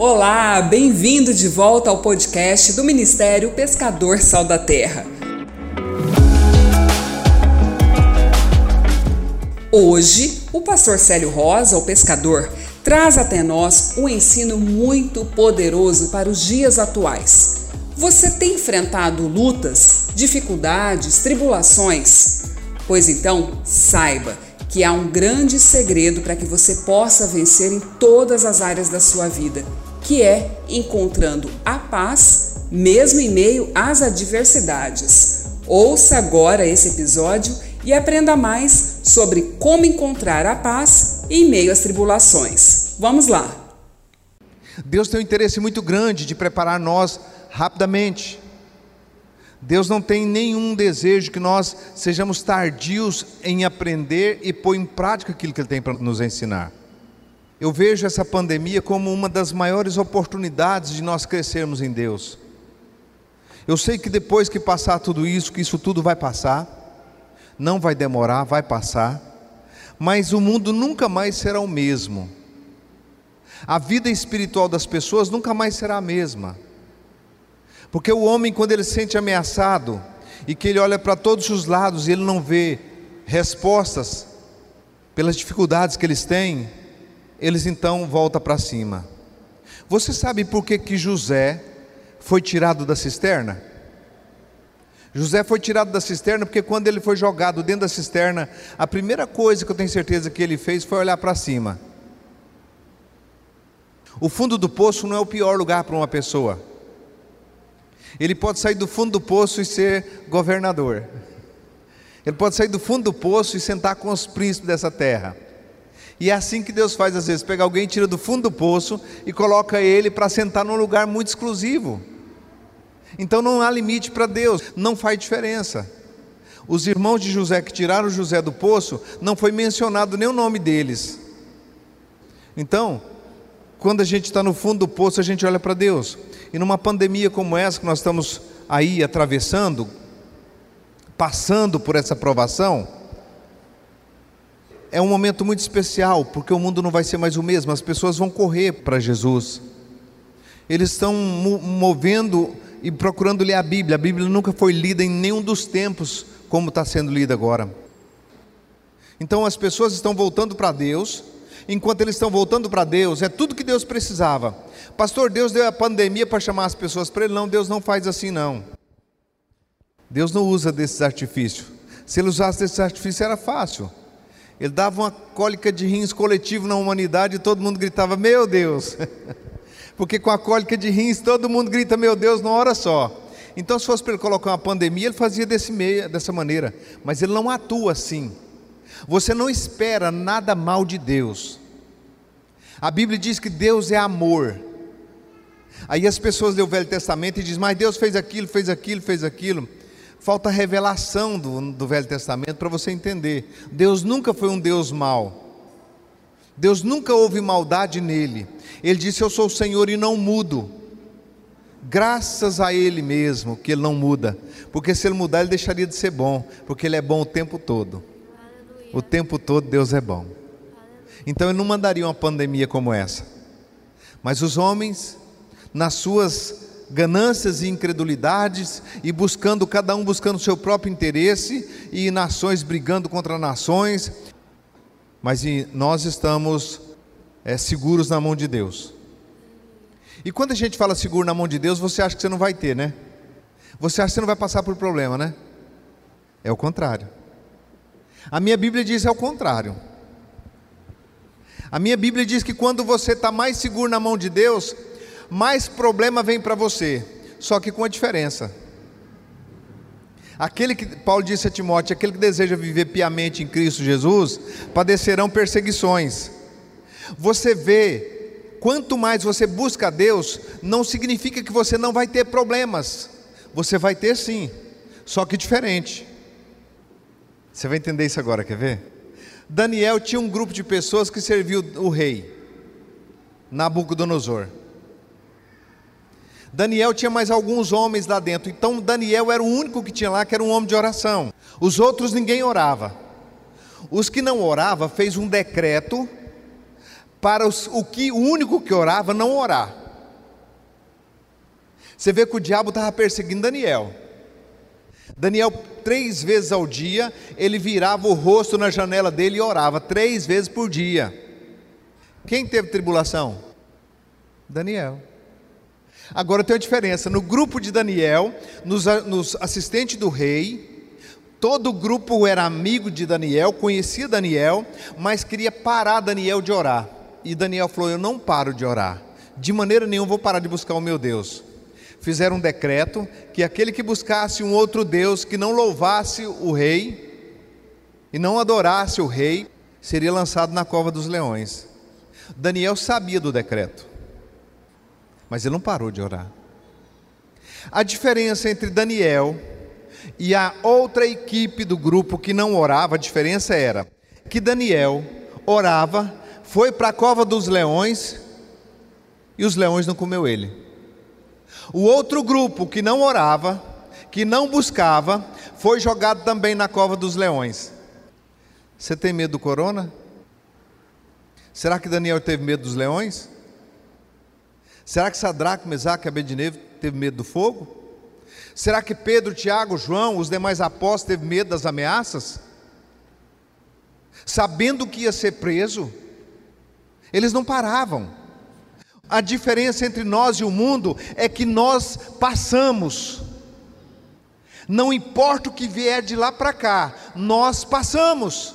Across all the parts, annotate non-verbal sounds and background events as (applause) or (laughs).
Olá, bem-vindo de volta ao podcast do Ministério Pescador Sal da Terra. Hoje, o pastor Célio Rosa, o pescador, traz até nós um ensino muito poderoso para os dias atuais. Você tem enfrentado lutas, dificuldades, tribulações? Pois então, saiba que há um grande segredo para que você possa vencer em todas as áreas da sua vida, que é encontrando a paz mesmo em meio às adversidades. Ouça agora esse episódio e aprenda mais sobre como encontrar a paz em meio às tribulações. Vamos lá! Deus tem um interesse muito grande de preparar nós rapidamente. Deus não tem nenhum desejo que nós sejamos tardios em aprender e pôr em prática aquilo que Ele tem para nos ensinar. Eu vejo essa pandemia como uma das maiores oportunidades de nós crescermos em Deus. Eu sei que depois que passar tudo isso, que isso tudo vai passar, não vai demorar, vai passar, mas o mundo nunca mais será o mesmo. A vida espiritual das pessoas nunca mais será a mesma. Porque o homem, quando ele se sente ameaçado e que ele olha para todos os lados e ele não vê respostas pelas dificuldades que eles têm, eles então voltam para cima. Você sabe por que, que José foi tirado da cisterna? José foi tirado da cisterna porque quando ele foi jogado dentro da cisterna, a primeira coisa que eu tenho certeza que ele fez foi olhar para cima. O fundo do poço não é o pior lugar para uma pessoa. Ele pode sair do fundo do poço e ser governador. Ele pode sair do fundo do poço e sentar com os príncipes dessa terra. E é assim que Deus faz às vezes: pega alguém, tira do fundo do poço e coloca ele para sentar num lugar muito exclusivo. Então não há limite para Deus, não faz diferença. Os irmãos de José que tiraram José do poço, não foi mencionado nem o nome deles. Então, quando a gente está no fundo do poço, a gente olha para Deus. E numa pandemia como essa que nós estamos aí atravessando, passando por essa provação, é um momento muito especial, porque o mundo não vai ser mais o mesmo, as pessoas vão correr para Jesus. Eles estão movendo e procurando ler a Bíblia. A Bíblia nunca foi lida em nenhum dos tempos como está sendo lida agora. Então as pessoas estão voltando para Deus, enquanto eles estão voltando para Deus, é tudo que Deus precisava. Pastor, Deus deu a pandemia para chamar as pessoas para Ele. Não, Deus não faz assim, não. Deus não usa desses artifícios. Se Ele usasse desses artifícios, era fácil. Ele dava uma cólica de rins coletivo na humanidade e todo mundo gritava: Meu Deus! (laughs) Porque com a cólica de rins todo mundo grita: Meu Deus, numa hora só. Então, se fosse para ele colocar uma pandemia, ele fazia desse meio, dessa maneira. Mas ele não atua assim. Você não espera nada mal de Deus. A Bíblia diz que Deus é amor. Aí as pessoas lêem o Velho Testamento e dizem, mas Deus fez aquilo, fez aquilo, fez aquilo. Falta revelação do, do Velho Testamento para você entender. Deus nunca foi um Deus mau. Deus nunca houve maldade nele. Ele disse: Eu sou o Senhor e não mudo. Graças a Ele mesmo que Ele não muda. Porque se Ele mudar, Ele deixaria de ser bom. Porque Ele é bom o tempo todo. O tempo todo Deus é bom. Então Ele não mandaria uma pandemia como essa. Mas os homens nas suas ganâncias e incredulidades e buscando cada um buscando seu próprio interesse e nações brigando contra nações, mas nós estamos é, seguros na mão de Deus. E quando a gente fala seguro na mão de Deus, você acha que você não vai ter, né? Você acha que você não vai passar por problema, né? É o contrário. A minha Bíblia diz é o contrário. A minha Bíblia diz que quando você está mais seguro na mão de Deus, mais problema vem para você, só que com a diferença. Aquele que Paulo disse a Timóteo, aquele que deseja viver piamente em Cristo Jesus, padecerão perseguições. Você vê, quanto mais você busca a Deus, não significa que você não vai ter problemas. Você vai ter sim, só que diferente. Você vai entender isso agora, quer ver? Daniel tinha um grupo de pessoas que serviu o rei, Nabucodonosor. Daniel tinha mais alguns homens lá dentro, então Daniel era o único que tinha lá que era um homem de oração. Os outros ninguém orava. Os que não oravam fez um decreto para os, o que o único que orava não orar. Você vê que o diabo estava perseguindo Daniel. Daniel, três vezes ao dia, ele virava o rosto na janela dele e orava, três vezes por dia. Quem teve tribulação? Daniel. Agora tem uma diferença: no grupo de Daniel, nos, nos assistentes do rei, todo o grupo era amigo de Daniel, conhecia Daniel, mas queria parar Daniel de orar. E Daniel falou: Eu não paro de orar, de maneira nenhuma vou parar de buscar o meu Deus fizeram um decreto que aquele que buscasse um outro Deus que não louvasse o rei e não adorasse o rei, seria lançado na cova dos leões. Daniel sabia do decreto, mas ele não parou de orar. A diferença entre Daniel e a outra equipe do grupo que não orava, a diferença era que Daniel orava, foi para a cova dos leões e os leões não comeu ele. O outro grupo que não orava, que não buscava, foi jogado também na cova dos leões. Você tem medo do corona? Será que Daniel teve medo dos leões? Será que Sadraque, Mesaque e Abednego teve medo do fogo? Será que Pedro, Tiago, João, os demais apóstolos teve medo das ameaças? Sabendo que ia ser preso, eles não paravam. A diferença entre nós e o mundo é que nós passamos. Não importa o que vier de lá para cá, nós passamos.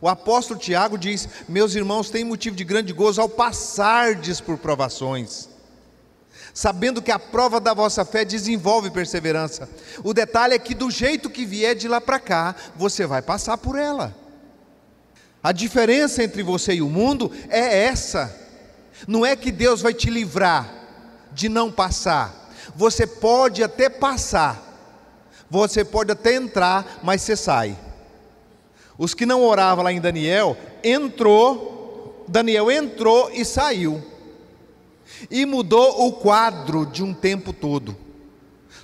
O apóstolo Tiago diz: Meus irmãos, têm motivo de grande gozo ao passardes por provações, sabendo que a prova da vossa fé desenvolve perseverança. O detalhe é que, do jeito que vier de lá para cá, você vai passar por ela. A diferença entre você e o mundo é essa. Não é que Deus vai te livrar de não passar. Você pode até passar, você pode até entrar, mas você sai. Os que não oravam lá em Daniel, entrou, Daniel entrou e saiu. E mudou o quadro de um tempo todo.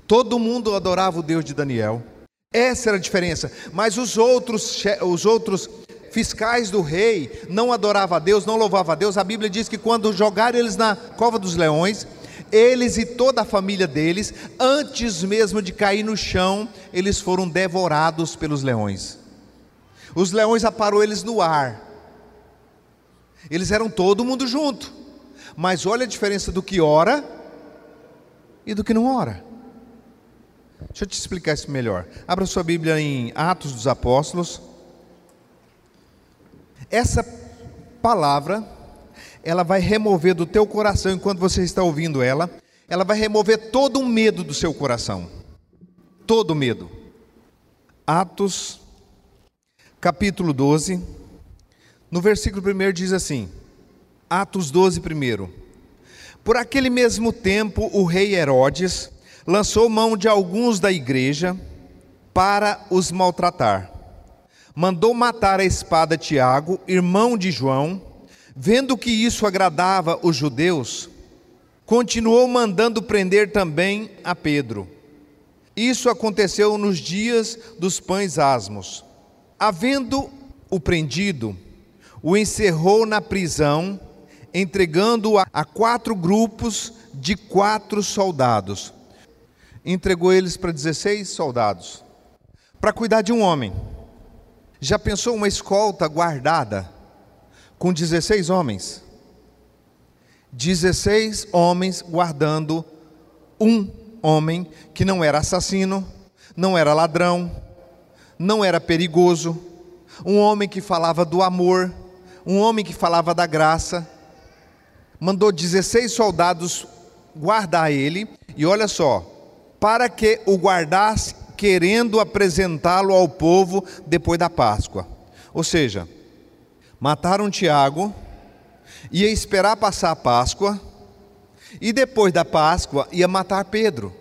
Todo mundo adorava o Deus de Daniel. Essa era a diferença. Mas os outros, os outros fiscais do rei não adoravam a Deus, não louvavam a Deus. A Bíblia diz que quando jogaram eles na cova dos leões, eles e toda a família deles, antes mesmo de cair no chão, eles foram devorados pelos leões. Os leões aparou eles no ar. Eles eram todo mundo junto. Mas olha a diferença do que ora e do que não ora. Deixa eu te explicar isso melhor. Abra sua Bíblia em Atos dos Apóstolos. Essa palavra, ela vai remover do teu coração, enquanto você está ouvindo ela, ela vai remover todo o medo do seu coração. Todo o medo. Atos, capítulo 12, no versículo 1 diz assim: Atos 12, 1. Por aquele mesmo tempo, o rei Herodes lançou mão de alguns da igreja para os maltratar mandou matar a espada Tiago, irmão de João, vendo que isso agradava os judeus, continuou mandando prender também a Pedro. Isso aconteceu nos dias dos pães asmos. Havendo o prendido, o encerrou na prisão, entregando-o a quatro grupos de quatro soldados. Entregou eles para 16 soldados, para cuidar de um homem. Já pensou uma escolta guardada com 16 homens? 16 homens guardando um homem que não era assassino, não era ladrão, não era perigoso, um homem que falava do amor, um homem que falava da graça. Mandou 16 soldados guardar ele, e olha só, para que o guardasse querendo apresentá-lo ao povo depois da Páscoa. Ou seja, mataram Tiago, ia esperar passar a Páscoa, e depois da Páscoa ia matar Pedro.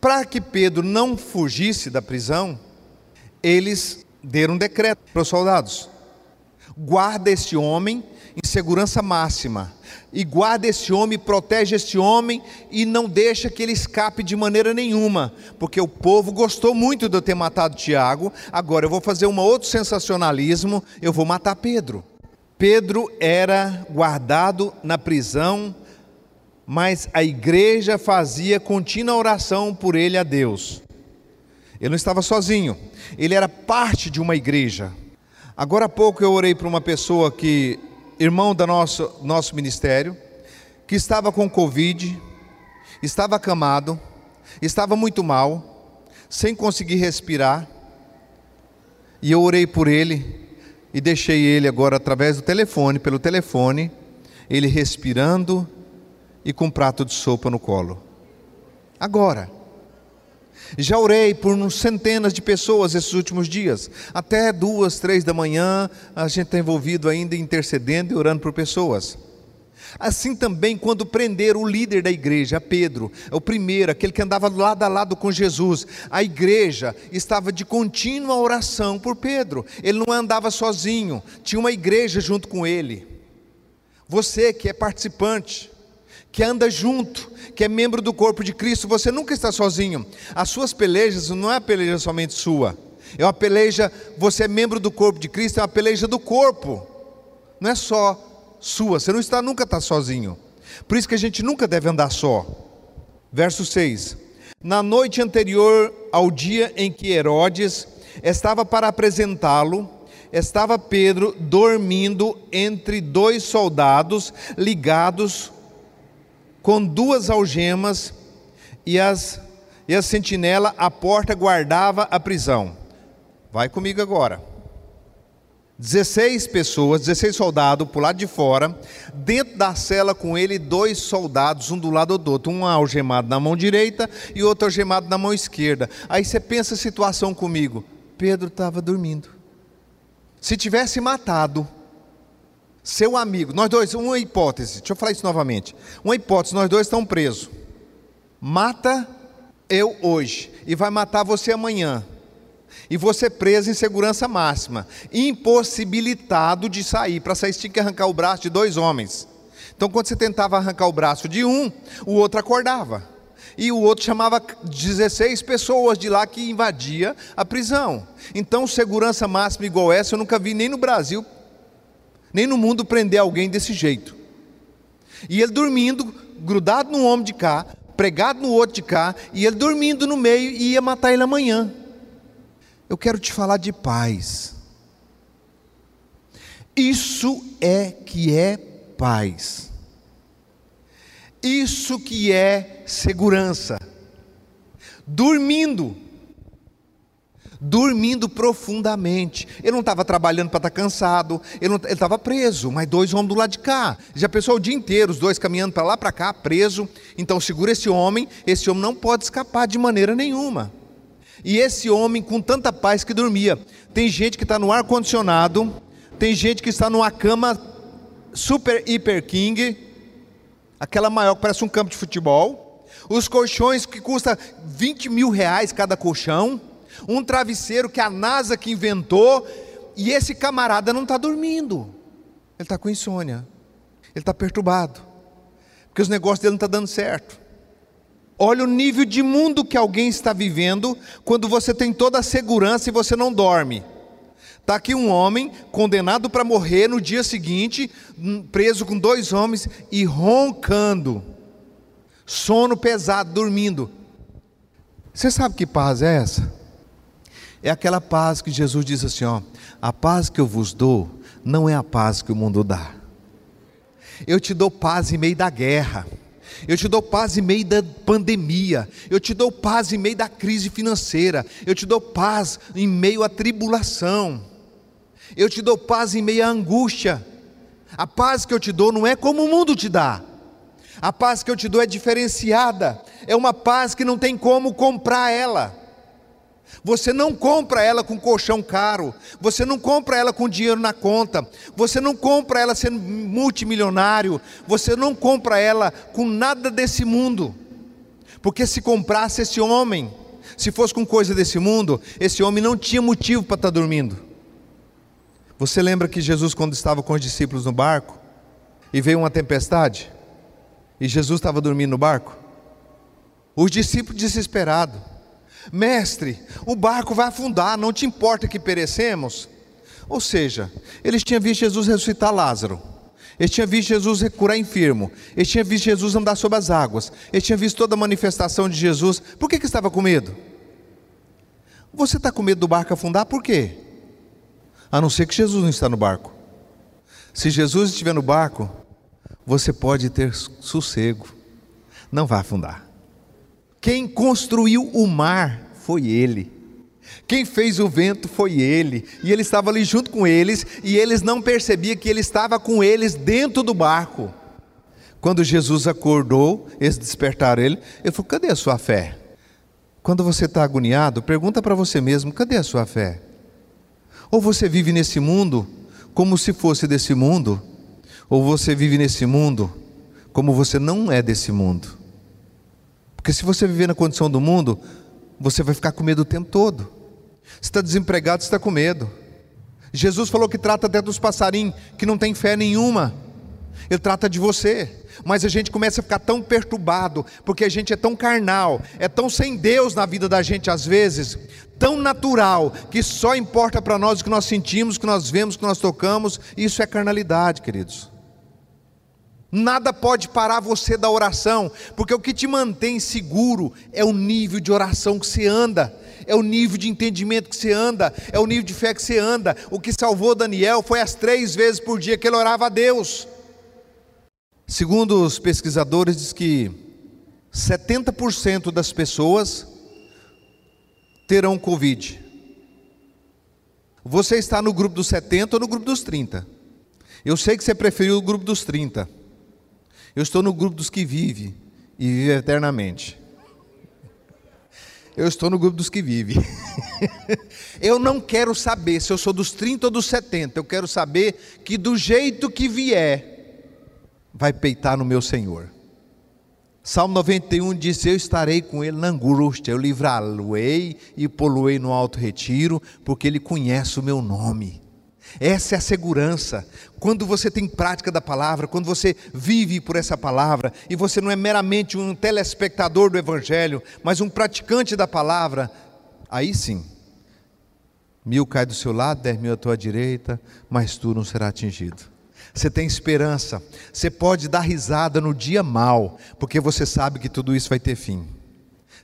Para que Pedro não fugisse da prisão, eles deram um decreto para os soldados: guarda este homem em segurança máxima, e guarda esse homem, protege esse homem e não deixa que ele escape de maneira nenhuma, porque o povo gostou muito de eu ter matado Tiago. Agora eu vou fazer um outro sensacionalismo, eu vou matar Pedro. Pedro era guardado na prisão mas a igreja fazia contínua oração por ele a Deus. Ele não estava sozinho, ele era parte de uma igreja. Agora há pouco eu orei para uma pessoa que, irmão do nosso, nosso ministério, que estava com Covid, estava acamado, estava muito mal, sem conseguir respirar, e eu orei por ele e deixei ele agora através do telefone, pelo telefone, ele respirando e com um prato de sopa no colo. Agora. Já orei por centenas de pessoas esses últimos dias. Até duas, três da manhã, a gente está envolvido ainda intercedendo e orando por pessoas. Assim também, quando prenderam o líder da igreja, Pedro, o primeiro, aquele que andava lado a lado com Jesus, a igreja estava de contínua oração por Pedro. Ele não andava sozinho, tinha uma igreja junto com ele. Você que é participante, que anda junto, que é membro do corpo de Cristo, você nunca está sozinho. As suas pelejas não é a peleja somente sua, é uma peleja, você é membro do corpo de Cristo, é uma peleja do corpo, não é só sua, você não está, nunca está sozinho. Por isso que a gente nunca deve andar só. Verso 6: Na noite anterior ao dia em que Herodes estava para apresentá-lo, estava Pedro dormindo entre dois soldados ligados com duas algemas, e as e a sentinela à porta guardava a prisão. Vai comigo agora. 16 pessoas, 16 soldados por lado de fora, dentro da cela com ele dois soldados, um do lado do outro, um algemado na mão direita e outro algemado na mão esquerda. Aí você pensa a situação comigo. Pedro estava dormindo. Se tivesse matado seu amigo, nós dois, uma hipótese, deixa eu falar isso novamente. Uma hipótese, nós dois estamos presos. Mata eu hoje e vai matar você amanhã. E você preso em segurança máxima, impossibilitado de sair. Para sair, tinha que arrancar o braço de dois homens. Então, quando você tentava arrancar o braço de um, o outro acordava. E o outro chamava 16 pessoas de lá que invadia a prisão. Então, segurança máxima igual essa eu nunca vi nem no Brasil nem no mundo prender alguém desse jeito. E ele dormindo, grudado num homem de cá, pregado no outro de cá, e ele dormindo no meio e ia matar ele amanhã. Eu quero te falar de paz. Isso é que é paz. Isso que é segurança. Dormindo dormindo profundamente. Ele não estava trabalhando para estar tá cansado, ele estava preso, mas dois homens do lado de cá. Já pensou o dia inteiro, os dois caminhando para lá, para cá, preso. Então segura esse homem, esse homem não pode escapar de maneira nenhuma. E esse homem com tanta paz que dormia. Tem gente que está no ar-condicionado, tem gente que está numa cama super hiper king, aquela maior que parece um campo de futebol. Os colchões que custa 20 mil reais cada colchão um travesseiro que a NASA que inventou, e esse camarada não está dormindo, ele está com insônia, ele está perturbado, porque os negócios dele não estão tá dando certo. Olha o nível de mundo que alguém está vivendo quando você tem toda a segurança e você não dorme. Está aqui um homem condenado para morrer no dia seguinte, hum, preso com dois homens e roncando, sono pesado, dormindo. Você sabe que paz é essa? É aquela paz que Jesus diz assim: ó, a paz que eu vos dou não é a paz que o mundo dá. Eu te dou paz em meio da guerra. Eu te dou paz em meio da pandemia. Eu te dou paz em meio da crise financeira. Eu te dou paz em meio à tribulação. Eu te dou paz em meio à angústia. A paz que eu te dou não é como o mundo te dá. A paz que eu te dou é diferenciada. É uma paz que não tem como comprar ela. Você não compra ela com colchão caro, você não compra ela com dinheiro na conta, você não compra ela sendo multimilionário, você não compra ela com nada desse mundo. Porque se comprasse esse homem, se fosse com coisa desse mundo, esse homem não tinha motivo para estar dormindo. Você lembra que Jesus, quando estava com os discípulos no barco, e veio uma tempestade, e Jesus estava dormindo no barco? Os discípulos desesperados, Mestre, o barco vai afundar, não te importa que perecemos? Ou seja, eles tinham visto Jesus ressuscitar Lázaro. Ele tinha visto Jesus curar enfermo. Ele tinha visto Jesus andar sobre as águas. Ele tinha visto toda a manifestação de Jesus. Por que, que estava com medo? Você está com medo do barco afundar? Por quê? A não ser que Jesus não está no barco. Se Jesus estiver no barco, você pode ter sossego. Não vai afundar. Quem construiu o mar foi Ele. Quem fez o vento foi ele, e ele estava ali junto com eles, e eles não percebiam que ele estava com eles dentro do barco. Quando Jesus acordou, eles despertaram ele, ele falou: Cadê a sua fé? Quando você está agoniado, pergunta para você mesmo: Cadê a sua fé? Ou você vive nesse mundo como se fosse desse mundo, ou você vive nesse mundo como você não é desse mundo. Porque se você viver na condição do mundo, você vai ficar com medo o tempo todo. Se está desempregado, você está com medo. Jesus falou que trata até dos passarinhos que não tem fé nenhuma. Ele trata de você. Mas a gente começa a ficar tão perturbado, porque a gente é tão carnal, é tão sem Deus na vida da gente às vezes, tão natural, que só importa para nós o que nós sentimos, o que nós vemos, o que nós tocamos. Isso é carnalidade, queridos. Nada pode parar você da oração, porque o que te mantém seguro é o nível de oração que você anda é o nível de entendimento que você anda, é o nível de fé que você anda. O que salvou Daniel foi as três vezes por dia que ele orava a Deus. Segundo os pesquisadores, diz que 70% das pessoas terão Covid. Você está no grupo dos 70 ou no grupo dos 30? Eu sei que você preferiu o grupo dos 30. Eu estou no grupo dos que vive e vive eternamente. Eu estou no grupo dos que vivem. (laughs) eu não quero saber se eu sou dos 30 ou dos 70. Eu quero saber que do jeito que vier, vai peitar no meu Senhor. Salmo 91 diz: Eu estarei com ele na angústia, eu livrá-lo-ei e poluei no alto retiro, porque ele conhece o meu nome. Essa é a segurança. Quando você tem prática da palavra, quando você vive por essa palavra, e você não é meramente um telespectador do Evangelho, mas um praticante da palavra, aí sim, mil cai do seu lado, dez mil à tua direita, mas tu não será atingido. Você tem esperança, você pode dar risada no dia mal, porque você sabe que tudo isso vai ter fim.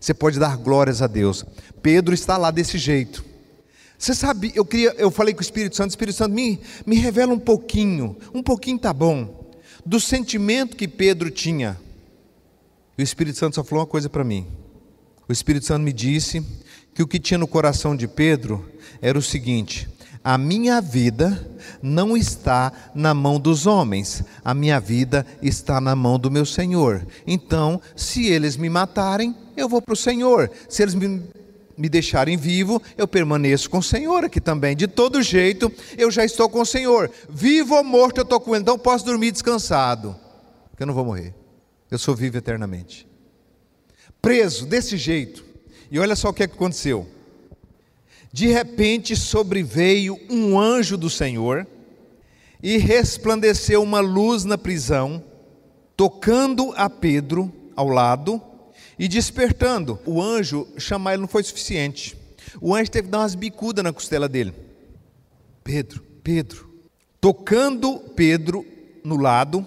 Você pode dar glórias a Deus. Pedro está lá desse jeito. Você sabe, eu queria, eu falei com o Espírito Santo, Espírito Santo, me, me revela um pouquinho, um pouquinho tá bom, do sentimento que Pedro tinha. E o Espírito Santo só falou uma coisa para mim. O Espírito Santo me disse que o que tinha no coração de Pedro era o seguinte: a minha vida não está na mão dos homens, a minha vida está na mão do meu Senhor. Então, se eles me matarem, eu vou para o Senhor. Se eles me me deixarem vivo, eu permaneço com o Senhor aqui também. De todo jeito, eu já estou com o Senhor. Vivo ou morto, eu estou com Ele. Então posso dormir descansado, porque eu não vou morrer. Eu sou vivo eternamente. Preso desse jeito. E olha só o que aconteceu. De repente sobreveio um anjo do Senhor e resplandeceu uma luz na prisão, tocando a Pedro ao lado e despertando. O anjo chamar ele não foi suficiente. O anjo teve que dar umas bicudas na costela dele. Pedro, Pedro. Tocando Pedro no lado,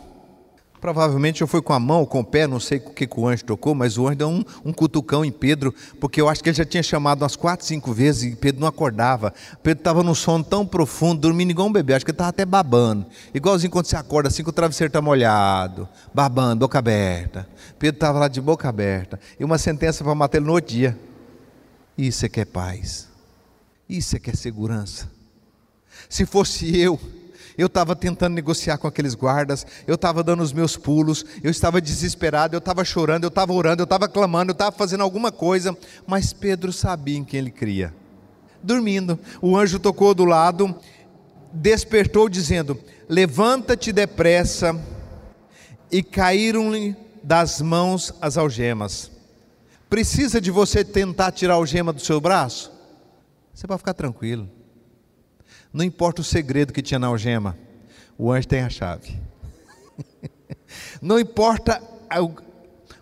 Provavelmente eu fui com a mão ou com o pé, não sei o que, que o anjo tocou, mas o anjo deu um, um cutucão em Pedro, porque eu acho que ele já tinha chamado umas quatro, cinco vezes e Pedro não acordava. Pedro estava num sono tão profundo, dormindo igual um bebê, acho que ele estava até babando. Igualzinho quando você acorda assim que o travesseiro está molhado, babando, boca aberta. Pedro estava lá de boca aberta. E uma sentença para matar ele no outro dia. Isso é que é paz. Isso é que é segurança. Se fosse eu, eu estava tentando negociar com aqueles guardas, eu estava dando os meus pulos, eu estava desesperado, eu estava chorando, eu estava orando, eu estava clamando, eu estava fazendo alguma coisa, mas Pedro sabia em quem ele cria. Dormindo, o anjo tocou do lado, despertou, dizendo: Levanta-te depressa, e caíram-lhe das mãos as algemas. Precisa de você tentar tirar a algema do seu braço? Você pode ficar tranquilo. Não importa o segredo que tinha na algema, o anjo tem a chave. (laughs) Não importa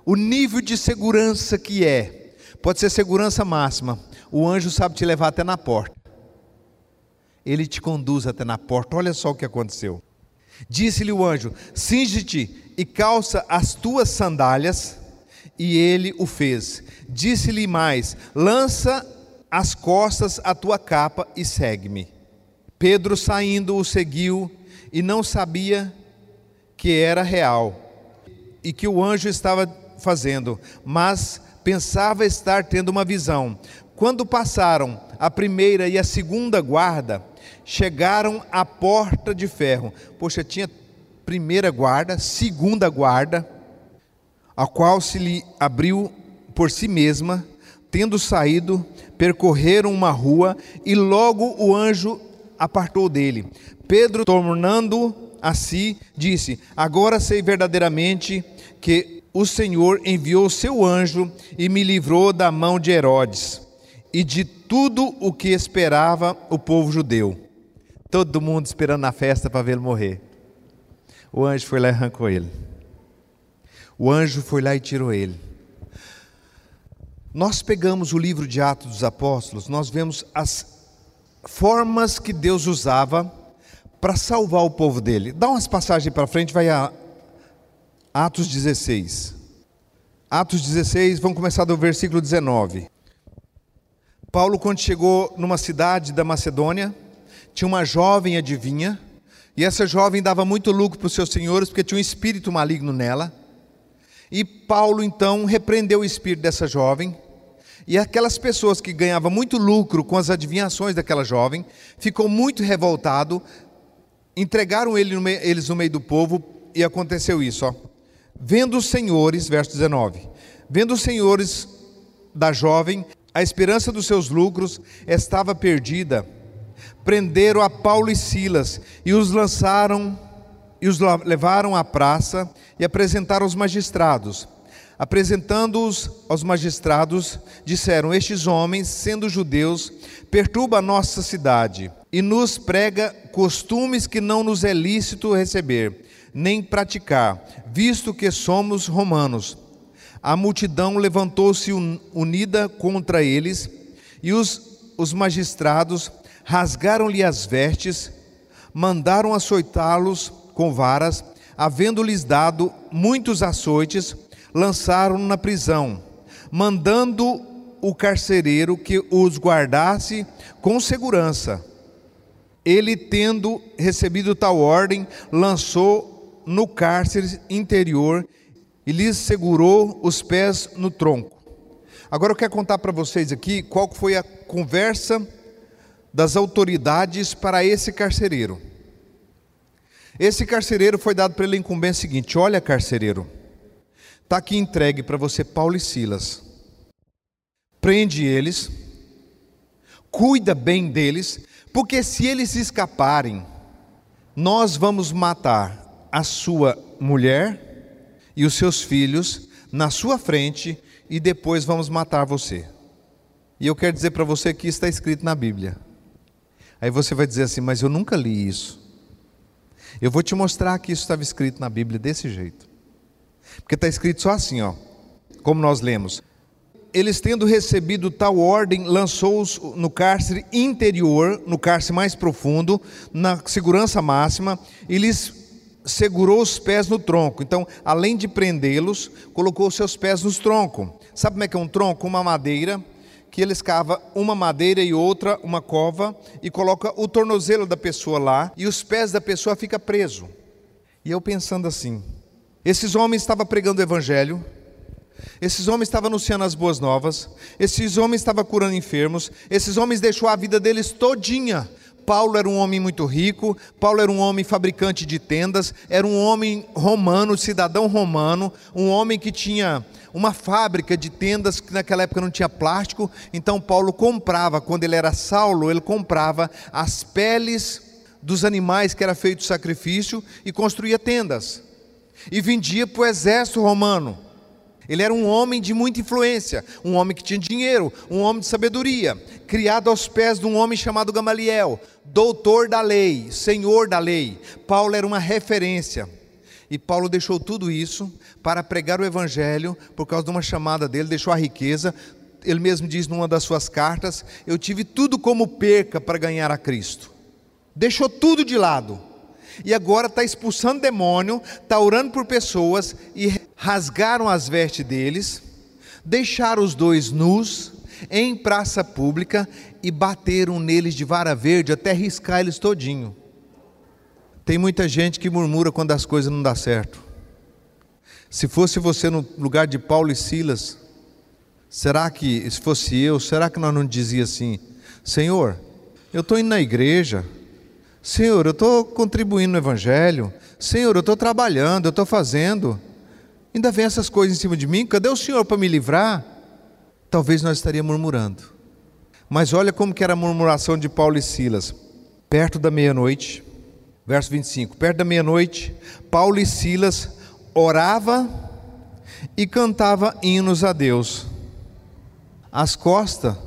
o nível de segurança que é, pode ser segurança máxima, o anjo sabe te levar até na porta. Ele te conduz até na porta. Olha só o que aconteceu. Disse-lhe o anjo: Singe-te e calça as tuas sandálias. E ele o fez. Disse-lhe mais: Lança as costas a tua capa e segue-me. Pedro, saindo, o seguiu e não sabia que era real e que o anjo estava fazendo, mas pensava estar tendo uma visão. Quando passaram a primeira e a segunda guarda, chegaram à porta de ferro. Poxa, tinha primeira guarda, segunda guarda, a qual se lhe abriu por si mesma, tendo saído, percorreram uma rua e logo o anjo apartou dele. Pedro, tornando a si, disse: Agora sei verdadeiramente que o Senhor enviou seu anjo e me livrou da mão de Herodes e de tudo o que esperava o povo judeu. Todo mundo esperando na festa para vê-lo morrer. O anjo foi lá e arrancou ele. O anjo foi lá e tirou ele. Nós pegamos o livro de Atos dos Apóstolos, nós vemos as formas que Deus usava para salvar o povo dele. Dá umas passagens para frente, vai a Atos 16. Atos 16, vamos começar do versículo 19. Paulo, quando chegou numa cidade da Macedônia, tinha uma jovem adivinha, e essa jovem dava muito lucro para os seus senhores, porque tinha um espírito maligno nela. E Paulo então repreendeu o espírito dessa jovem, e aquelas pessoas que ganhavam muito lucro com as adivinhações daquela jovem, ficou muito revoltado, entregaram ele no meio, eles no meio do povo, e aconteceu isso, ó. Vendo os senhores, verso 19, vendo os senhores da jovem, a esperança dos seus lucros estava perdida, prenderam a Paulo e Silas e os lançaram e os levaram à praça e apresentaram aos magistrados. Apresentando-os aos magistrados, disseram: Estes homens, sendo judeus, perturba a nossa cidade e nos prega costumes que não nos é lícito receber, nem praticar, visto que somos romanos. A multidão levantou-se unida contra eles, e os, os magistrados rasgaram-lhe as vestes, mandaram açoitá-los com varas, havendo-lhes dado muitos açoites, lançaram-no na prisão, mandando o carcereiro que os guardasse com segurança. Ele, tendo recebido tal ordem, lançou no cárcere interior e lhes segurou os pés no tronco. Agora eu quero contar para vocês aqui qual foi a conversa das autoridades para esse carcereiro. Esse carcereiro foi dado para ele a incumbência seguinte: olha, carcereiro, está aqui entregue para você Paulo e Silas. Prende eles, cuida bem deles, porque se eles escaparem, nós vamos matar a sua mulher e os seus filhos na sua frente e depois vamos matar você. E eu quero dizer para você que está escrito na Bíblia. Aí você vai dizer assim, mas eu nunca li isso. Eu vou te mostrar que isso estava escrito na Bíblia desse jeito. Porque está escrito só assim, ó, como nós lemos. Eles tendo recebido tal ordem, lançou-os no cárcere interior, no cárcere mais profundo, na segurança máxima, e lhes segurou os pés no tronco. Então, além de prendê-los, colocou os seus pés nos troncos. Sabe como é que é um tronco? Uma madeira que ele escava uma madeira e outra, uma cova, e coloca o tornozelo da pessoa lá, e os pés da pessoa fica preso. E eu pensando assim, esses homens estavam pregando o evangelho, esses homens estavam anunciando as boas novas, esses homens estavam curando enfermos, esses homens deixou a vida deles todinha. Paulo era um homem muito rico, Paulo era um homem fabricante de tendas, era um homem romano, cidadão romano, um homem que tinha uma fábrica de tendas que naquela época não tinha plástico, então Paulo comprava, quando ele era Saulo, ele comprava as peles dos animais que era feito sacrifício e construía tendas. E vendia para o exército romano. Ele era um homem de muita influência, um homem que tinha dinheiro, um homem de sabedoria, criado aos pés de um homem chamado Gamaliel, doutor da lei, senhor da lei. Paulo era uma referência. E Paulo deixou tudo isso para pregar o evangelho por causa de uma chamada dele, deixou a riqueza. Ele mesmo diz numa das suas cartas: Eu tive tudo como perca para ganhar a Cristo. Deixou tudo de lado. E agora está expulsando demônio, está orando por pessoas e rasgaram as vestes deles, deixaram os dois nus em praça pública e bateram neles de vara verde até riscar eles todinho. Tem muita gente que murmura quando as coisas não dão certo. Se fosse você no lugar de Paulo e Silas, será que, se fosse eu, será que nós não dizia assim: Senhor, eu estou indo na igreja, Senhor, eu estou contribuindo no Evangelho, Senhor, eu estou trabalhando, eu estou fazendo, ainda vem essas coisas em cima de mim, cadê o Senhor para me livrar? Talvez nós estaríamos murmurando. Mas olha como que era a murmuração de Paulo e Silas. Perto da meia-noite, verso 25, perto da meia-noite, Paulo e Silas orava e cantava hinos a Deus. As costas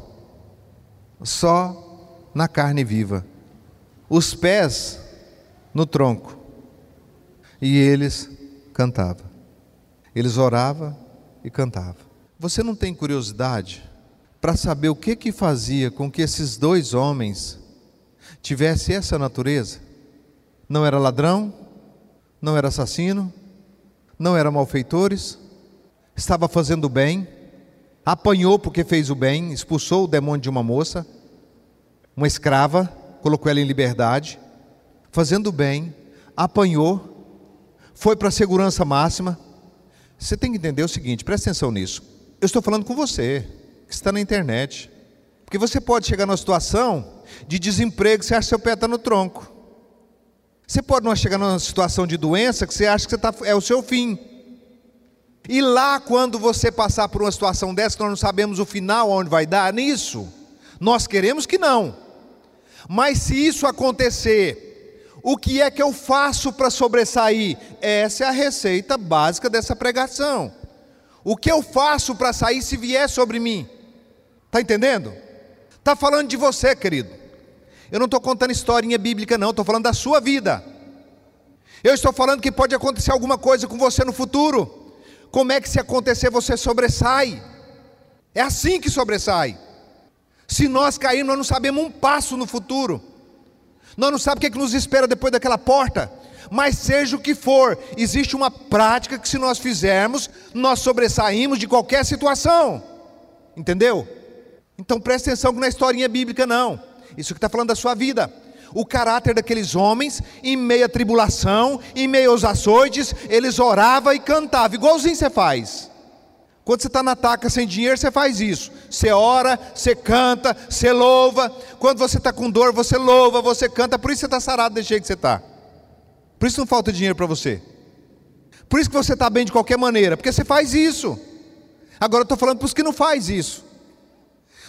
só na carne viva, os pés no tronco. E eles cantavam. Eles oravam e cantavam. Você não tem curiosidade para saber o que que fazia com que esses dois homens tivessem essa natureza? Não era ladrão, não era assassino, não era malfeitores, estava fazendo bem, apanhou porque fez o bem, expulsou o demônio de uma moça, uma escrava, colocou ela em liberdade, fazendo bem, apanhou, foi para a segurança máxima. Você tem que entender o seguinte, presta atenção nisso. Eu estou falando com você, que está na internet. Porque você pode chegar numa situação de desemprego, você acha que seu pé está no tronco. Você pode não chegar numa situação de doença que você acha que você tá, é o seu fim. E lá, quando você passar por uma situação dessa, nós não sabemos o final, onde vai dar, nisso. Nós queremos que não. Mas se isso acontecer, o que é que eu faço para sobressair? Essa é a receita básica dessa pregação. O que eu faço para sair se vier sobre mim? Está entendendo? Está falando de você, querido. Eu não estou contando historinha bíblica, não, estou falando da sua vida. Eu estou falando que pode acontecer alguma coisa com você no futuro. Como é que se acontecer você sobressai? É assim que sobressai. Se nós cairmos, nós não sabemos um passo no futuro. Nós não sabemos o que, é que nos espera depois daquela porta. Mas seja o que for, existe uma prática que se nós fizermos, nós sobressaímos de qualquer situação. Entendeu? Então preste atenção que não é historinha bíblica, não. Isso que está falando da sua vida. O caráter daqueles homens, em meio à tribulação, em meio aos açoites, eles oravam e cantavam, igualzinho você faz. Quando você está na taca sem dinheiro, você faz isso. Você ora, você canta, você louva. Quando você está com dor, você louva, você canta. Por isso você está sarado desse jeito que você está. Por isso não falta dinheiro para você. Por isso que você está bem de qualquer maneira, porque você faz isso. Agora eu estou falando para os que não faz isso.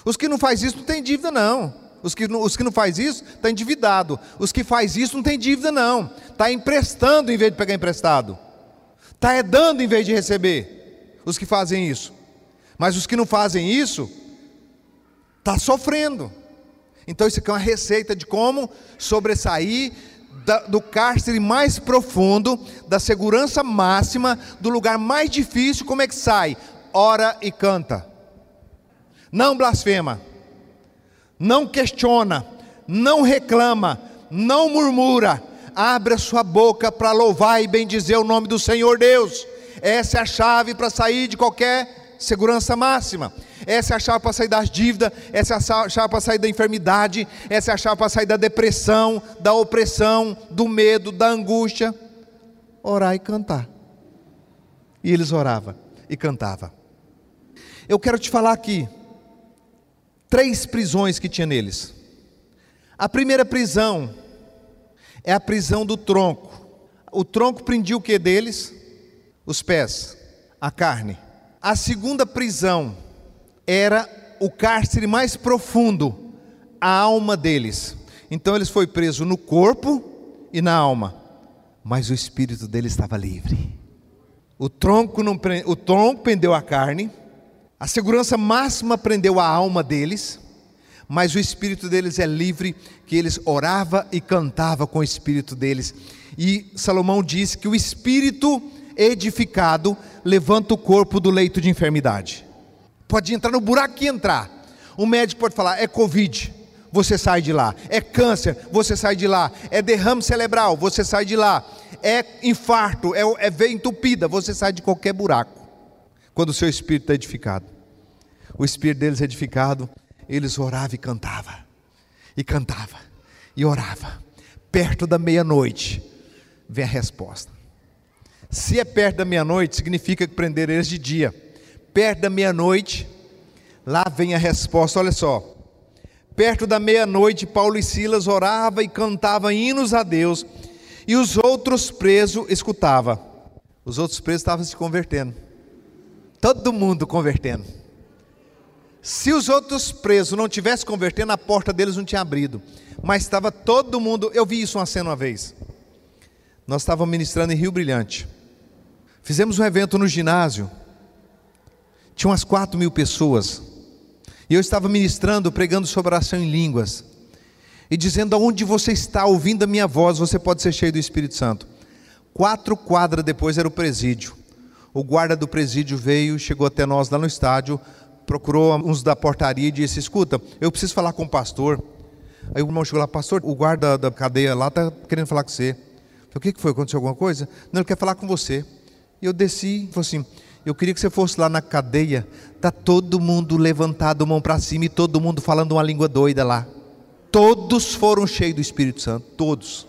Os que não faz isso não tem dívida não. Os que, os que não faz isso, está endividado. Os que faz isso não tem dívida, não. Está emprestando em vez de pegar emprestado. Está é dando em vez de receber. Os que fazem isso. Mas os que não fazem isso, está sofrendo. Então isso aqui é uma receita de como sobressair da, do cárcere mais profundo, da segurança máxima, do lugar mais difícil, como é que sai? Ora e canta. Não blasfema não questiona, não reclama, não murmura, abre a sua boca para louvar e bendizer o nome do Senhor Deus. Essa é a chave para sair de qualquer segurança máxima. Essa é a chave para sair das dívidas, essa é a chave para sair da enfermidade, essa é a chave para sair da depressão, da opressão, do medo, da angústia. Orar e cantar. E eles oravam e cantavam. Eu quero te falar aqui três prisões que tinha neles. A primeira prisão é a prisão do tronco. O tronco prendia o que deles? Os pés, a carne. A segunda prisão era o cárcere mais profundo, a alma deles. Então eles foi preso no corpo e na alma, mas o espírito deles estava livre. O tronco não o tronco prendeu a carne, a segurança máxima prendeu a alma deles, mas o espírito deles é livre, que eles orava e cantava com o espírito deles. E Salomão diz que o espírito edificado levanta o corpo do leito de enfermidade. Pode entrar no buraco que entrar. O médico pode falar, é Covid. você sai de lá. É câncer, você sai de lá. É derrame cerebral, você sai de lá. É infarto, é, é veia entupida, você sai de qualquer buraco. Quando o seu espírito é edificado. O espírito deles é edificado, eles oravam e cantavam. E cantava. E orava. Perto da meia-noite, vem a resposta. Se é perto da meia-noite, significa que prender eles de dia. Perto da meia-noite, lá vem a resposta. Olha só. Perto da meia-noite, Paulo e Silas orava e cantava hinos a Deus, e os outros presos escutavam. Os outros presos estavam se convertendo. Todo mundo convertendo. Se os outros presos não tivessem convertendo, a porta deles não tinha abrido. Mas estava todo mundo. Eu vi isso uma cena uma vez. Nós estávamos ministrando em Rio Brilhante. Fizemos um evento no ginásio. Tinha umas quatro mil pessoas. E eu estava ministrando, pregando sobre oração em línguas. E dizendo: aonde você está ouvindo a minha voz, você pode ser cheio do Espírito Santo. Quatro quadras depois era o presídio. O guarda do presídio veio, chegou até nós lá no estádio, procurou uns da portaria e disse: Escuta, eu preciso falar com o pastor. Aí o irmão chegou lá, pastor, o guarda da cadeia lá está querendo falar com você. Eu falei, o que foi? Aconteceu alguma coisa? Não, ele quer falar com você. E eu desci e falei assim: eu queria que você fosse lá na cadeia, tá todo mundo levantado, mão para cima e todo mundo falando uma língua doida lá. Todos foram cheios do Espírito Santo, todos.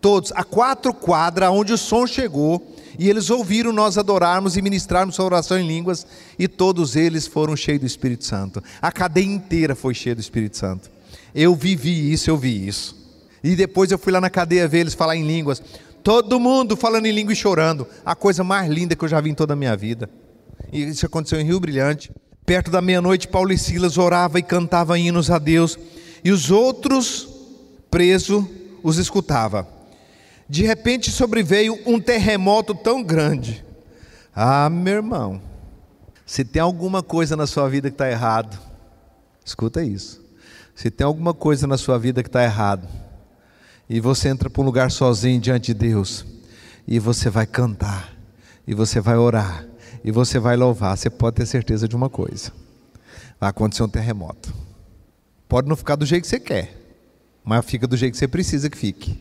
Todos, a quatro quadras onde o som chegou, e eles ouviram nós adorarmos e ministrarmos a oração em línguas, e todos eles foram cheios do Espírito Santo. A cadeia inteira foi cheia do Espírito Santo. Eu vivi isso, eu vi isso. E depois eu fui lá na cadeia ver eles falar em línguas. Todo mundo falando em língua e chorando. A coisa mais linda que eu já vi em toda a minha vida. E isso aconteceu em Rio Brilhante. Perto da meia-noite, Paulo e Silas orava e cantava hinos a Deus. E os outros presos os escutava. De repente sobreveio um terremoto tão grande. Ah, meu irmão, se tem alguma coisa na sua vida que está errado, escuta isso. Se tem alguma coisa na sua vida que está errado, e você entra para um lugar sozinho diante de Deus, e você vai cantar, e você vai orar, e você vai louvar, você pode ter certeza de uma coisa: vai acontecer um terremoto. Pode não ficar do jeito que você quer, mas fica do jeito que você precisa que fique.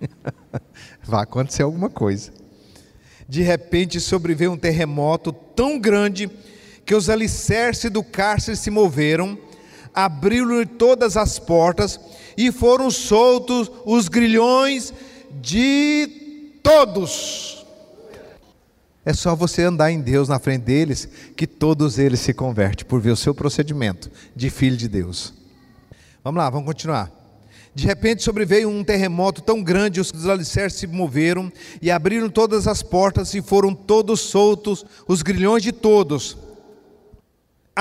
(laughs) vai acontecer alguma coisa. De repente sobreveio um terremoto tão grande que os alicerces do cárcere se moveram, abriram todas as portas e foram soltos os grilhões de todos. É só você andar em Deus na frente deles, que todos eles se convertem por ver o seu procedimento de filho de Deus. Vamos lá, vamos continuar. De repente sobreveio um terremoto tão grande, os alicerces se moveram e abriram todas as portas e foram todos soltos, os grilhões de todos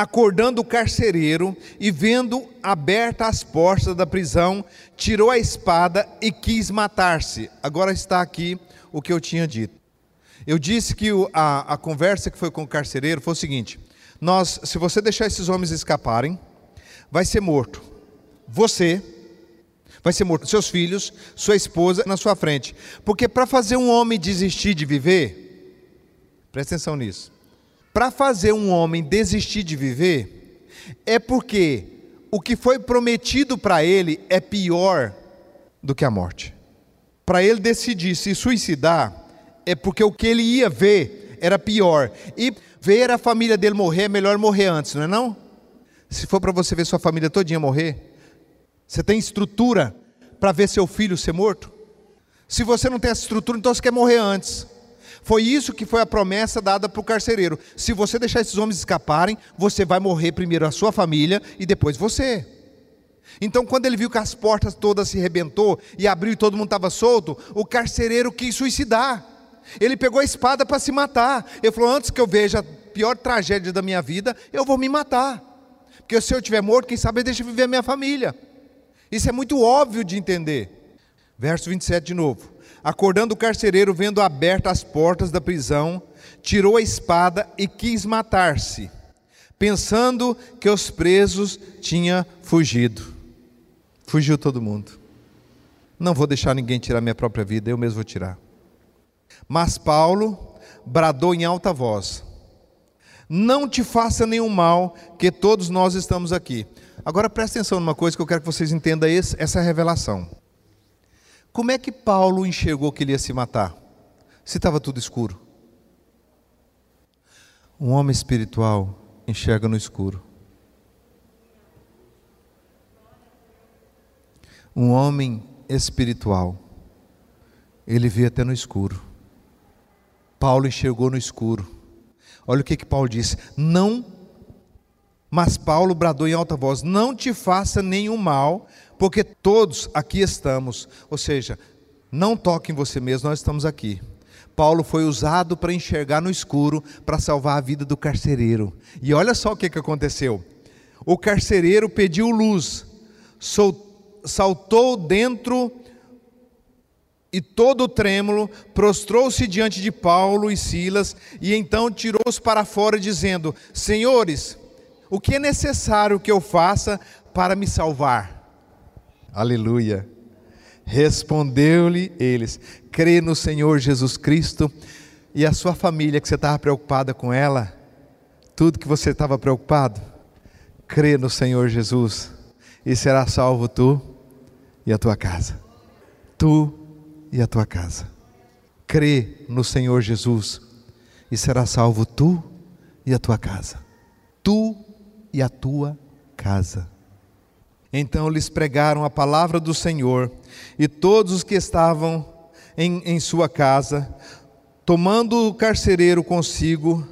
acordando o carcereiro e vendo abertas as portas da prisão, tirou a espada e quis matar-se. Agora está aqui o que eu tinha dito. Eu disse que a, a conversa que foi com o carcereiro foi o seguinte: nós, se você deixar esses homens escaparem, vai ser morto. Você vai ser morto, seus filhos, sua esposa na sua frente. Porque para fazer um homem desistir de viver, presta atenção nisso para fazer um homem desistir de viver, é porque o que foi prometido para ele é pior do que a morte. Para ele decidir se suicidar, é porque o que ele ia ver era pior. E ver a família dele morrer é melhor morrer antes, não é não? Se for para você ver sua família todinha morrer, você tem estrutura para ver seu filho ser morto? Se você não tem essa estrutura, então você quer morrer antes. Foi isso que foi a promessa dada para o carcereiro. Se você deixar esses homens escaparem, você vai morrer primeiro a sua família e depois você. Então, quando ele viu que as portas todas se rebentou e abriu e todo mundo estava solto, o carcereiro quis suicidar. Ele pegou a espada para se matar. Ele falou: Antes que eu veja a pior tragédia da minha vida, eu vou me matar. Porque se eu estiver morto, quem sabe deixa viver a minha família. Isso é muito óbvio de entender. Verso 27 de novo. Acordando o carcereiro, vendo abertas as portas da prisão, tirou a espada e quis matar-se, pensando que os presos tinham fugido. Fugiu todo mundo. Não vou deixar ninguém tirar minha própria vida, eu mesmo vou tirar. Mas Paulo bradou em alta voz: Não te faça nenhum mal, que todos nós estamos aqui. Agora presta atenção numa coisa que eu quero que vocês entendam essa revelação. Como é que Paulo enxergou que ele ia se matar? Se estava tudo escuro. Um homem espiritual enxerga no escuro. Um homem espiritual, ele vê até no escuro. Paulo enxergou no escuro. Olha o que, que Paulo disse: Não, mas Paulo bradou em alta voz: Não te faça nenhum mal, porque todos aqui estamos. Ou seja, não toque em você mesmo, nós estamos aqui. Paulo foi usado para enxergar no escuro para salvar a vida do carcereiro. E olha só o que, que aconteceu: o carcereiro pediu luz, saltou dentro e todo trêmulo, prostrou-se diante de Paulo e Silas, e então tirou-os para fora, dizendo: Senhores, o que é necessário que eu faça para me salvar? Aleluia. Respondeu-lhe eles: Crê no Senhor Jesus Cristo, e a sua família, que você estava preocupada com ela, tudo que você estava preocupado, crê no Senhor Jesus, e será salvo tu e a tua casa. Tu e a tua casa. Crê no Senhor Jesus e será salvo tu e a tua casa. Tu e a tua casa. Então lhes pregaram a palavra do Senhor, e todos os que estavam em, em sua casa, tomando o carcereiro consigo,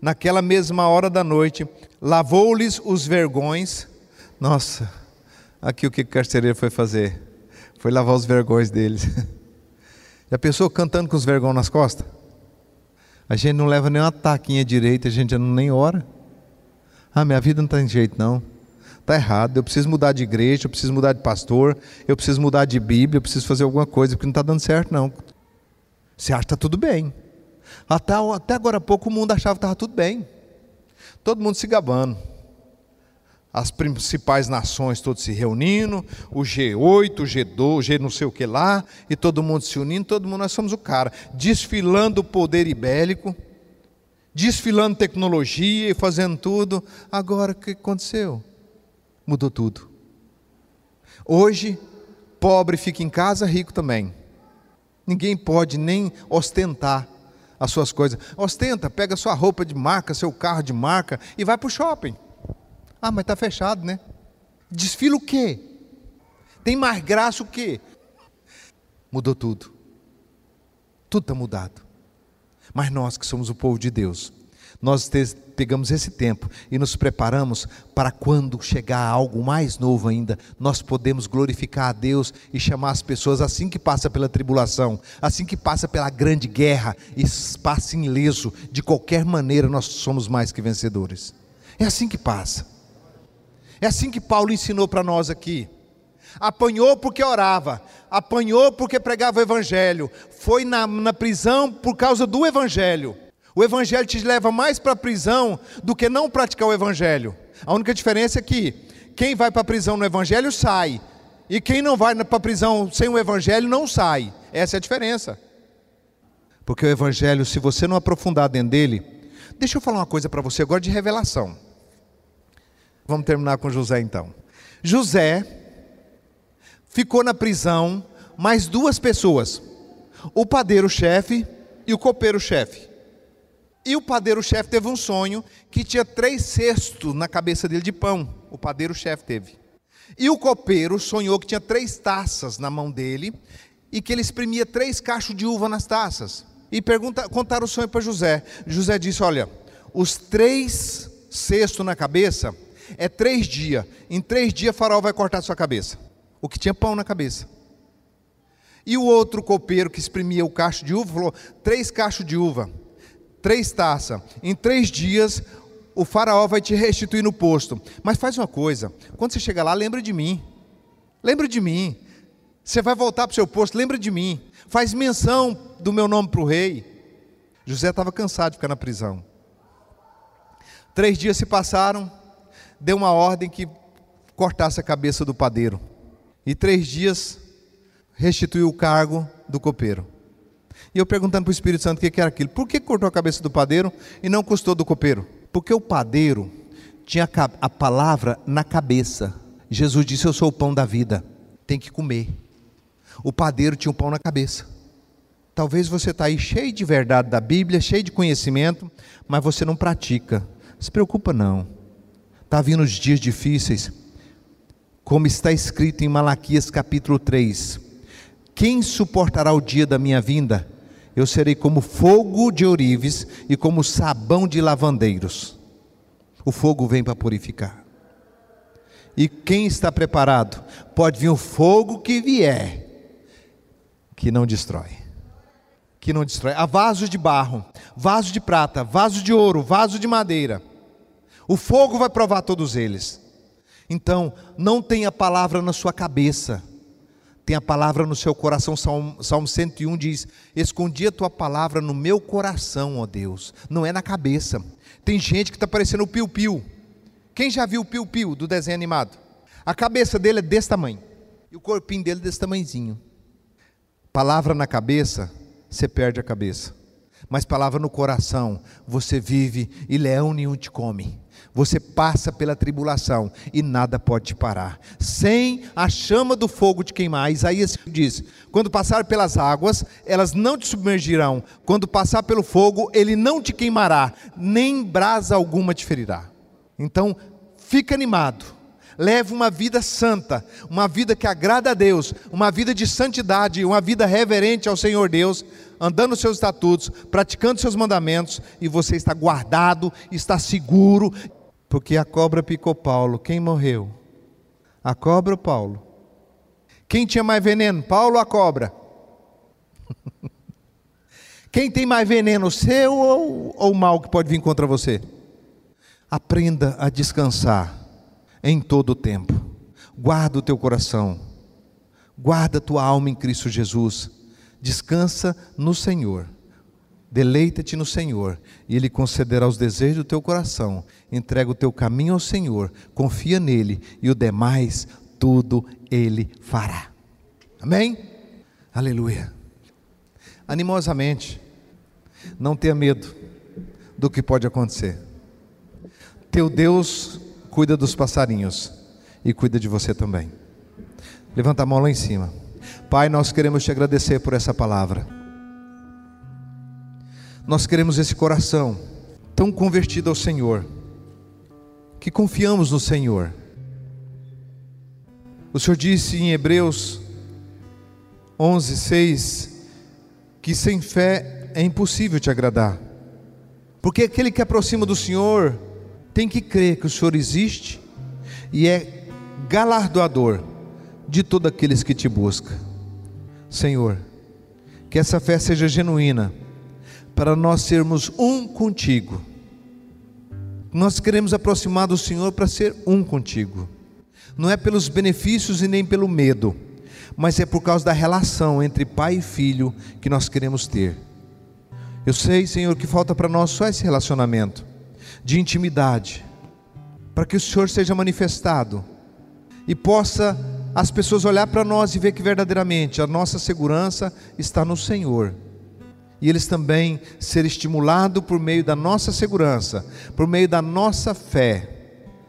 naquela mesma hora da noite, lavou-lhes os vergões. Nossa, aqui o que o carcereiro foi fazer? Foi lavar os vergões deles. (laughs) Já pensou cantando com os vergões nas costas? A gente não leva nem uma taquinha direita, a gente já não nem ora. Ah, minha vida não tem jeito não. Está errado, eu preciso mudar de igreja, eu preciso mudar de pastor, eu preciso mudar de Bíblia, eu preciso fazer alguma coisa, porque não está dando certo não. Você acha que está tudo bem. Até, até agora há pouco o mundo achava que estava tudo bem. Todo mundo se gabando as principais nações todos se reunindo, o G8, o G2, o G não sei o que lá, e todo mundo se unindo, todo mundo, nós somos o cara, desfilando o poder ibélico, desfilando tecnologia e fazendo tudo. Agora o que aconteceu? Mudou tudo. Hoje, pobre fica em casa, rico também. Ninguém pode nem ostentar as suas coisas. Ostenta, pega sua roupa de marca, seu carro de marca e vai para o shopping. Ah, mas está fechado, né? Desfila o quê? Tem mais graça o quê? Mudou tudo. Tudo está mudado. Mas nós que somos o povo de Deus, nós pegamos esse tempo e nos preparamos para quando chegar algo mais novo ainda, nós podemos glorificar a Deus e chamar as pessoas assim que passa pela tribulação, assim que passa pela grande guerra e passa ileso, de qualquer maneira nós somos mais que vencedores. É assim que passa. É assim que Paulo ensinou para nós aqui. Apanhou porque orava, apanhou porque pregava o Evangelho, foi na, na prisão por causa do Evangelho. O Evangelho te leva mais para a prisão do que não praticar o Evangelho. A única diferença é que quem vai para a prisão no Evangelho sai, e quem não vai para a prisão sem o Evangelho não sai. Essa é a diferença. Porque o Evangelho, se você não aprofundar dentro dele, deixa eu falar uma coisa para você agora de revelação. Vamos terminar com José então. José ficou na prisão mais duas pessoas: o padeiro-chefe e o copeiro-chefe. E o padeiro-chefe teve um sonho que tinha três cestos na cabeça dele de pão. O padeiro-chefe teve. E o copeiro sonhou que tinha três taças na mão dele e que ele exprimia três cachos de uva nas taças. E pergunta, contaram o sonho para José. José disse: Olha, os três cestos na cabeça é três dias. Em três dias, Faraó vai cortar sua cabeça. O que tinha pão na cabeça. E o outro copeiro que exprimia o cacho de uva falou: três cachos de uva, três taças. Em três dias, o Faraó vai te restituir no posto. Mas faz uma coisa: quando você chegar lá, lembra de mim. Lembra de mim. Você vai voltar para o seu posto, lembra de mim. Faz menção do meu nome para o rei. José estava cansado de ficar na prisão. Três dias se passaram, deu uma ordem que cortasse a cabeça do padeiro. E três dias restituiu o cargo do copeiro. E eu perguntando para o Espírito Santo o que era aquilo. Por que cortou a cabeça do padeiro e não custou do copeiro? Porque o padeiro tinha a palavra na cabeça. Jesus disse: Eu sou o pão da vida, tem que comer. O padeiro tinha o pão na cabeça. Talvez você está aí cheio de verdade da Bíblia, cheio de conhecimento, mas você não pratica. Se preocupa não. Está vindo os dias difíceis, como está escrito em Malaquias capítulo 3. Quem suportará o dia da minha vinda? Eu serei como fogo de ourives e como sabão de lavandeiros. O fogo vem para purificar. E quem está preparado? Pode vir o fogo que vier, que não destrói. Que não destrói. Há vasos de barro, vaso de prata, vaso de ouro, vaso de madeira. O fogo vai provar todos eles. Então, não tenha palavra na sua cabeça, tem a palavra no seu coração. Salmo, Salmo 101 diz: Escondi a tua palavra no meu coração, ó Deus, não é na cabeça. Tem gente que está parecendo o piu-piu. Quem já viu o piu-piu do desenho animado? A cabeça dele é desse tamanho e o corpinho dele é desse tamanhozinho. Palavra na cabeça, você perde a cabeça. Mas palavra no coração, você vive e leão nenhum te come. Você passa pela tribulação e nada pode te parar. Sem a chama do fogo te queimar. Isaías diz: quando passar pelas águas, elas não te submergirão. Quando passar pelo fogo, ele não te queimará, nem brasa alguma te ferirá. Então, fica animado. Leve uma vida santa, uma vida que agrada a Deus, uma vida de santidade, uma vida reverente ao Senhor Deus, andando os seus estatutos, praticando seus mandamentos, e você está guardado, está seguro, porque a cobra picou Paulo. Quem morreu? A cobra ou Paulo? Quem tinha mais veneno, Paulo ou a cobra? (laughs) Quem tem mais veneno, seu ou, ou o mal que pode vir contra você? Aprenda a descansar em todo o tempo. Guarda o teu coração. Guarda a tua alma em Cristo Jesus. Descansa no Senhor. Deleita-te no Senhor, e Ele concederá os desejos do teu coração. Entrega o teu caminho ao Senhor, confia nele, e o demais, tudo Ele fará. Amém? Aleluia. Animosamente, não tenha medo do que pode acontecer. Teu Deus cuida dos passarinhos e cuida de você também. Levanta a mão lá em cima. Pai, nós queremos te agradecer por essa palavra. Nós queremos esse coração tão convertido ao Senhor, que confiamos no Senhor. O Senhor disse em Hebreus 11, 6, que sem fé é impossível te agradar, porque aquele que aproxima do Senhor tem que crer que o Senhor existe e é galardoador de todos aqueles que te buscam. Senhor, que essa fé seja genuína para nós sermos um contigo. Nós queremos aproximar do Senhor para ser um contigo. Não é pelos benefícios e nem pelo medo, mas é por causa da relação entre pai e filho que nós queremos ter. Eu sei, Senhor, que falta para nós só esse relacionamento de intimidade, para que o Senhor seja manifestado e possa as pessoas olhar para nós e ver que verdadeiramente a nossa segurança está no Senhor e eles também ser estimulados por meio da nossa segurança, por meio da nossa fé,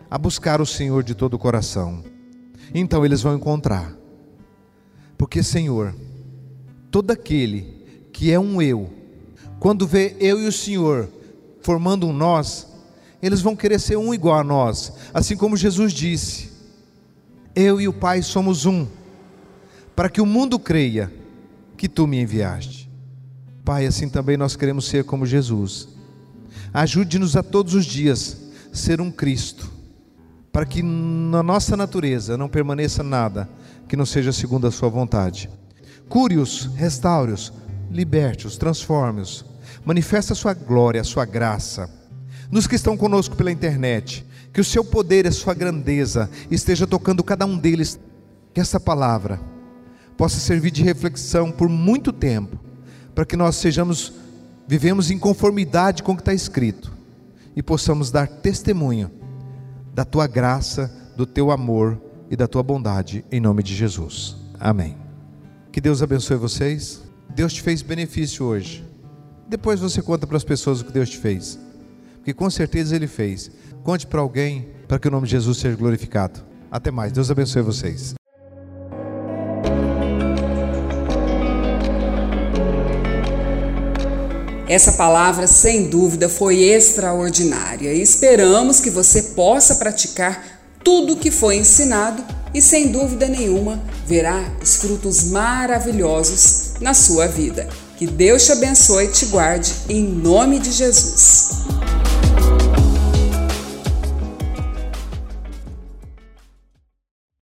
a buscar o Senhor de todo o coração. Então eles vão encontrar. Porque, Senhor, todo aquele que é um eu, quando vê eu e o Senhor formando um nós, eles vão querer ser um igual a nós, assim como Jesus disse: Eu e o Pai somos um, para que o mundo creia que tu me enviaste. Pai, assim também nós queremos ser como Jesus. Ajude-nos a todos os dias ser um Cristo, para que na nossa natureza não permaneça nada que não seja segundo a Sua vontade. Cure-os, restaure-os, liberte-os, transforme-os, manifesta a Sua glória, a Sua graça. Nos que estão conosco pela internet, que o Seu poder e a Sua grandeza esteja tocando cada um deles, que essa palavra possa servir de reflexão por muito tempo para que nós sejamos, vivemos em conformidade com o que está escrito e possamos dar testemunho da tua graça, do teu amor e da tua bondade, em nome de Jesus. Amém. Que Deus abençoe vocês. Deus te fez benefício hoje. Depois você conta para as pessoas o que Deus te fez. porque com certeza ele fez. Conte para alguém para que o nome de Jesus seja glorificado. Até mais. Deus abençoe vocês. Essa palavra, sem dúvida, foi extraordinária e esperamos que você possa praticar tudo o que foi ensinado e, sem dúvida nenhuma, verá os frutos maravilhosos na sua vida. Que Deus te abençoe e te guarde em nome de Jesus.